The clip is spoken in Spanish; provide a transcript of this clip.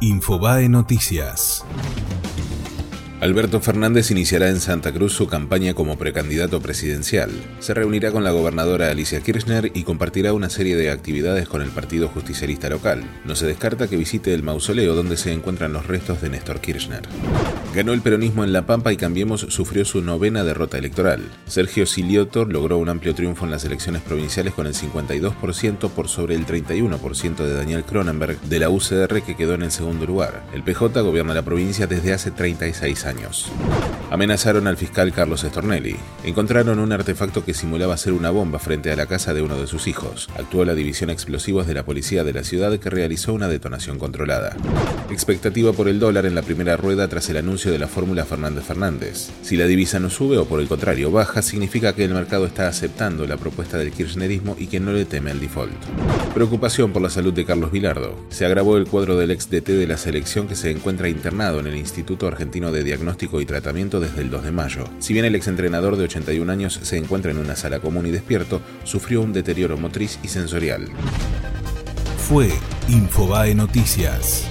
Infobae Noticias. Alberto Fernández iniciará en Santa Cruz su campaña como precandidato presidencial. Se reunirá con la gobernadora Alicia Kirchner y compartirá una serie de actividades con el Partido Justicialista local. No se descarta que visite el mausoleo donde se encuentran los restos de Néstor Kirchner. Ganó el peronismo en La Pampa y Cambiemos sufrió su novena derrota electoral. Sergio Silioto logró un amplio triunfo en las elecciones provinciales con el 52% por sobre el 31% de Daniel Cronenberg de la UCR que quedó en el segundo lugar. El PJ gobierna la provincia desde hace 36 años. Amenazaron al fiscal Carlos Estornelli. Encontraron un artefacto que simulaba ser una bomba frente a la casa de uno de sus hijos. Actuó la División Explosivos de la Policía de la ciudad que realizó una detonación controlada. Expectativa por el dólar en la primera rueda tras el anuncio de la fórmula Fernández Fernández. Si la divisa no sube o por el contrario baja, significa que el mercado está aceptando la propuesta del kirchnerismo y que no le teme el default. Preocupación por la salud de Carlos Vilardo. Se agravó el cuadro del ex DT de la selección que se encuentra internado en el Instituto Argentino de Diagnóstico y Tratamiento desde el 2 de mayo. Si bien el exentrenador de 81 años se encuentra en una sala común y despierto, sufrió un deterioro motriz y sensorial. Fue Infobae Noticias.